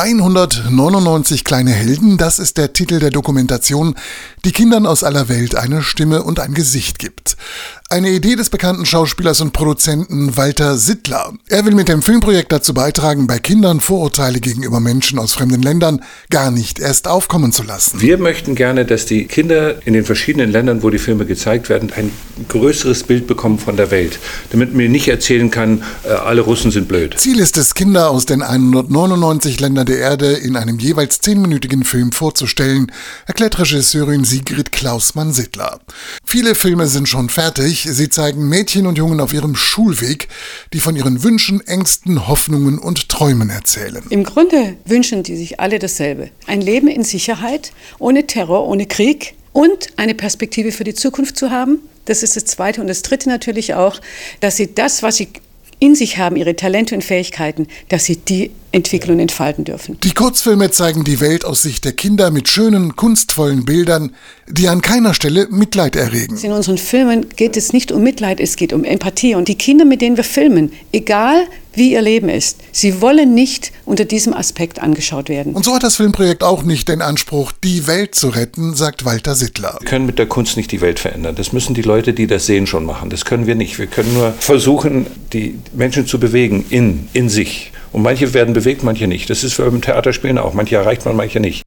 199 kleine Helden, das ist der Titel der Dokumentation, die Kindern aus aller Welt eine Stimme und ein Gesicht gibt. Eine Idee des bekannten Schauspielers und Produzenten Walter Sittler. Er will mit dem Filmprojekt dazu beitragen, bei Kindern Vorurteile gegenüber Menschen aus fremden Ländern gar nicht erst aufkommen zu lassen. Wir möchten gerne, dass die Kinder in den verschiedenen Ländern, wo die Filme gezeigt werden, ein größeres Bild bekommen von der Welt, damit man nicht erzählen kann, äh, alle Russen sind blöd. Ziel ist es, Kinder aus den 199 Ländern der Erde in einem jeweils zehnminütigen Film vorzustellen, erklärt Regisseurin Sigrid Klausmann-Sittler. Viele Filme sind schon fertig, Sie zeigen Mädchen und Jungen auf ihrem Schulweg, die von ihren Wünschen, Ängsten, Hoffnungen und Träumen erzählen. Im Grunde wünschen die sich alle dasselbe. Ein Leben in Sicherheit, ohne Terror, ohne Krieg und eine Perspektive für die Zukunft zu haben. Das ist das Zweite. Und das Dritte natürlich auch, dass sie das, was sie in sich haben, ihre Talente und Fähigkeiten, dass sie die entwickeln und entfalten dürfen. Die Kurzfilme zeigen die Welt aus Sicht der Kinder mit schönen, kunstvollen Bildern, die an keiner Stelle Mitleid erregen. In unseren Filmen geht es nicht um Mitleid, es geht um Empathie. Und die Kinder, mit denen wir filmen, egal wie ihr Leben ist, sie wollen nicht unter diesem Aspekt angeschaut werden. Und so hat das Filmprojekt auch nicht den Anspruch, die Welt zu retten, sagt Walter Sittler. Wir können mit der Kunst nicht die Welt verändern. Das müssen die Leute, die das sehen, schon machen. Das können wir nicht. Wir können nur versuchen, die Menschen zu bewegen in, in sich. Und manche werden bewegt, manche nicht. Das ist beim Theaterspielen auch. Manche erreicht man, manche nicht.